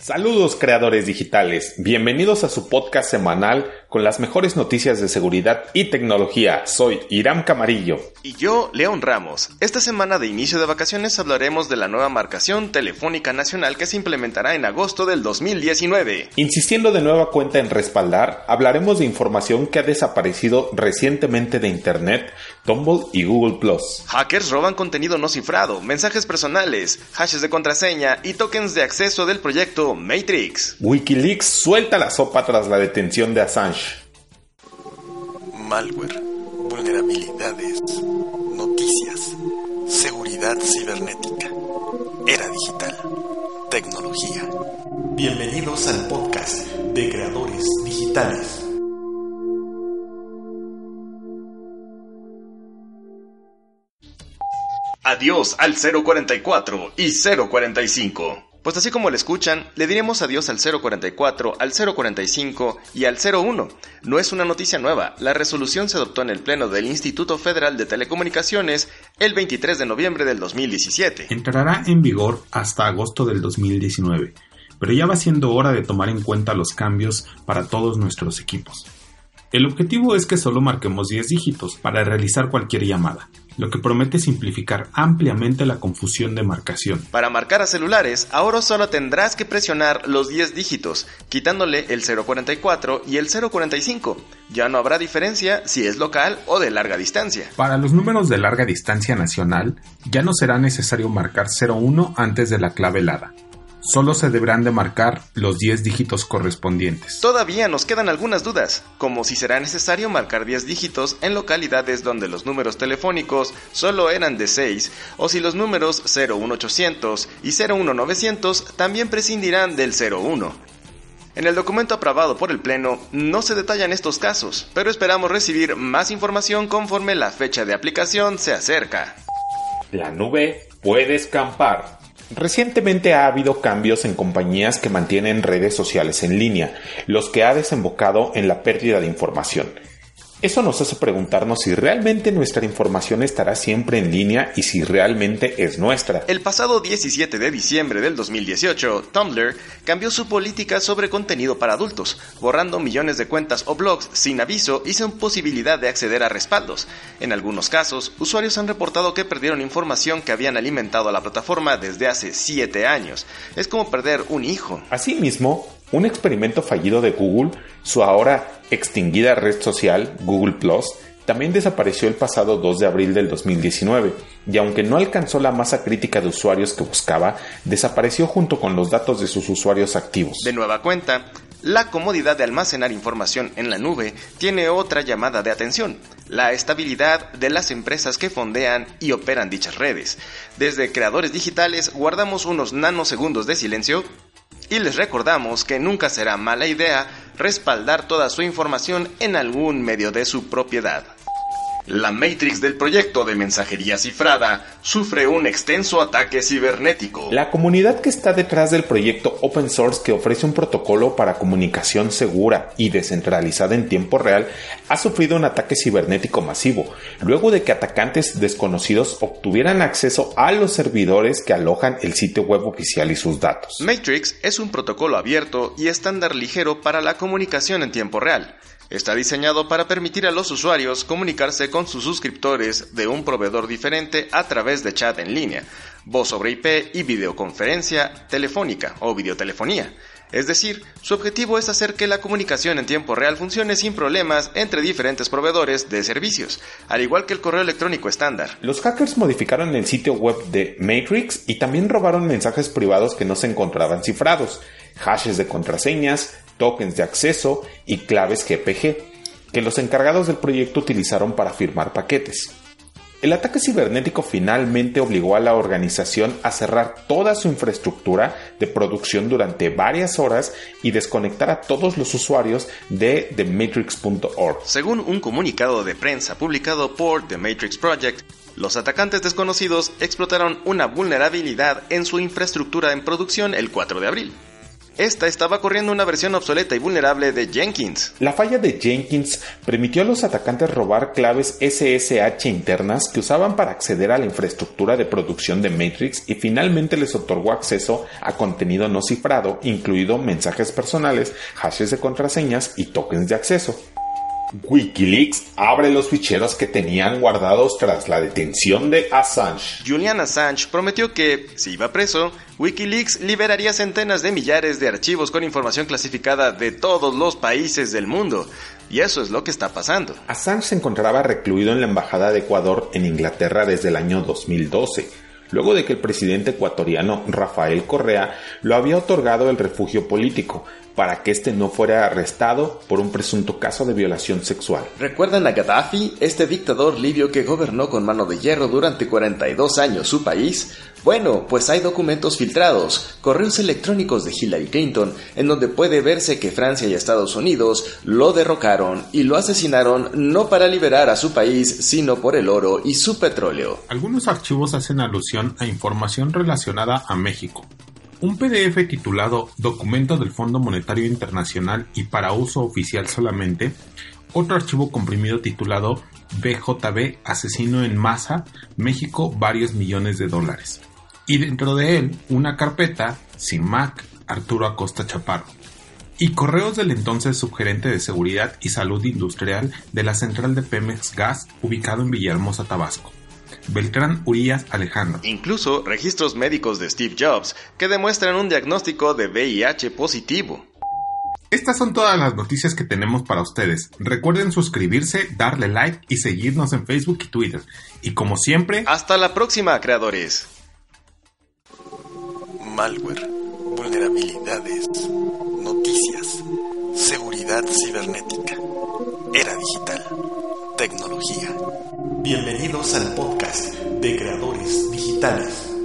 Saludos creadores digitales, bienvenidos a su podcast semanal con las mejores noticias de seguridad y tecnología. Soy Iram Camarillo. Y yo, León Ramos. Esta semana de inicio de vacaciones hablaremos de la nueva marcación telefónica nacional que se implementará en agosto del 2019. Insistiendo de nueva cuenta en respaldar, hablaremos de información que ha desaparecido recientemente de Internet, Tumblr y Google ⁇ Hackers roban contenido no cifrado, mensajes personales, hashes de contraseña y tokens de acceso del proyecto Matrix. Wikileaks suelta la sopa tras la detención de Assange. Malware, vulnerabilidades, noticias, seguridad cibernética, era digital, tecnología. Bienvenidos al podcast de creadores digitales. Adiós al 044 y 045. Pues así como le escuchan, le diremos adiós al 044, al 045 y al 01. No es una noticia nueva, la resolución se adoptó en el Pleno del Instituto Federal de Telecomunicaciones el 23 de noviembre del 2017. Entrará en vigor hasta agosto del 2019, pero ya va siendo hora de tomar en cuenta los cambios para todos nuestros equipos. El objetivo es que solo marquemos 10 dígitos para realizar cualquier llamada, lo que promete simplificar ampliamente la confusión de marcación. Para marcar a celulares, ahora solo tendrás que presionar los 10 dígitos, quitándole el 044 y el 045. Ya no habrá diferencia si es local o de larga distancia. Para los números de larga distancia nacional, ya no será necesario marcar 01 antes de la clave helada solo se deberán de marcar los 10 dígitos correspondientes. Todavía nos quedan algunas dudas, como si será necesario marcar 10 dígitos en localidades donde los números telefónicos solo eran de 6, o si los números 01800 y 01900 también prescindirán del 01. En el documento aprobado por el Pleno no se detallan estos casos, pero esperamos recibir más información conforme la fecha de aplicación se acerca. La nube puede escampar. Recientemente ha habido cambios en compañías que mantienen redes sociales en línea, los que ha desembocado en la pérdida de información. Eso nos hace preguntarnos si realmente nuestra información estará siempre en línea y si realmente es nuestra. El pasado 17 de diciembre del 2018, Tumblr cambió su política sobre contenido para adultos, borrando millones de cuentas o blogs sin aviso y sin posibilidad de acceder a respaldos. En algunos casos, usuarios han reportado que perdieron información que habían alimentado a la plataforma desde hace 7 años. Es como perder un hijo. Asimismo, un experimento fallido de Google, su ahora extinguida red social, Google Plus, también desapareció el pasado 2 de abril del 2019, y aunque no alcanzó la masa crítica de usuarios que buscaba, desapareció junto con los datos de sus usuarios activos. De nueva cuenta, la comodidad de almacenar información en la nube tiene otra llamada de atención, la estabilidad de las empresas que fondean y operan dichas redes. Desde creadores digitales guardamos unos nanosegundos de silencio y les recordamos que nunca será mala idea respaldar toda su información en algún medio de su propiedad. La Matrix del proyecto de mensajería cifrada sufre un extenso ataque cibernético. La comunidad que está detrás del proyecto open source que ofrece un protocolo para comunicación segura y descentralizada en tiempo real ha sufrido un ataque cibernético masivo, luego de que atacantes desconocidos obtuvieran acceso a los servidores que alojan el sitio web oficial y sus datos. Matrix es un protocolo abierto y estándar ligero para la comunicación en tiempo real. Está diseñado para permitir a los usuarios comunicarse con sus suscriptores de un proveedor diferente a través de chat en línea, voz sobre IP y videoconferencia telefónica o videotelefonía. Es decir, su objetivo es hacer que la comunicación en tiempo real funcione sin problemas entre diferentes proveedores de servicios, al igual que el correo electrónico estándar. Los hackers modificaron el sitio web de Matrix y también robaron mensajes privados que no se encontraban cifrados, hashes de contraseñas, tokens de acceso y claves GPG, que los encargados del proyecto utilizaron para firmar paquetes. El ataque cibernético finalmente obligó a la organización a cerrar toda su infraestructura de producción durante varias horas y desconectar a todos los usuarios de TheMatrix.org. Según un comunicado de prensa publicado por The Matrix Project, los atacantes desconocidos explotaron una vulnerabilidad en su infraestructura en producción el 4 de abril. Esta estaba corriendo una versión obsoleta y vulnerable de Jenkins. La falla de Jenkins permitió a los atacantes robar claves SSH internas que usaban para acceder a la infraestructura de producción de Matrix y finalmente les otorgó acceso a contenido no cifrado, incluido mensajes personales, hashes de contraseñas y tokens de acceso. Wikileaks abre los ficheros que tenían guardados tras la detención de Assange. Julian Assange prometió que, si iba preso, Wikileaks liberaría centenas de millares de archivos con información clasificada de todos los países del mundo. Y eso es lo que está pasando. Assange se encontraba recluido en la Embajada de Ecuador en Inglaterra desde el año 2012 luego de que el presidente ecuatoriano Rafael Correa lo había otorgado el refugio político, para que éste no fuera arrestado por un presunto caso de violación sexual. ¿Recuerdan a Gaddafi, este dictador libio que gobernó con mano de hierro durante 42 años su país? Bueno, pues hay documentos filtrados, correos electrónicos de Hillary Clinton, en donde puede verse que Francia y Estados Unidos lo derrocaron y lo asesinaron no para liberar a su país, sino por el oro y su petróleo. Algunos archivos hacen alusión a información relacionada a México, un PDF titulado Documento del Fondo Monetario Internacional y para uso oficial solamente, otro archivo comprimido titulado BJB Asesino en Masa, México varios millones de dólares. Y dentro de él una carpeta, sin Mac, Arturo Acosta Chaparro. Y correos del entonces subgerente de Seguridad y Salud Industrial de la central de Pemex Gas ubicado en Villahermosa, Tabasco. Beltrán Urias Alejandro. Incluso registros médicos de Steve Jobs que demuestran un diagnóstico de VIH positivo. Estas son todas las noticias que tenemos para ustedes. Recuerden suscribirse, darle like y seguirnos en Facebook y Twitter. Y como siempre, hasta la próxima, creadores. Malware, vulnerabilidades, noticias, seguridad cibernética, era digital, tecnología. Bienvenidos al podcast de creadores digitales.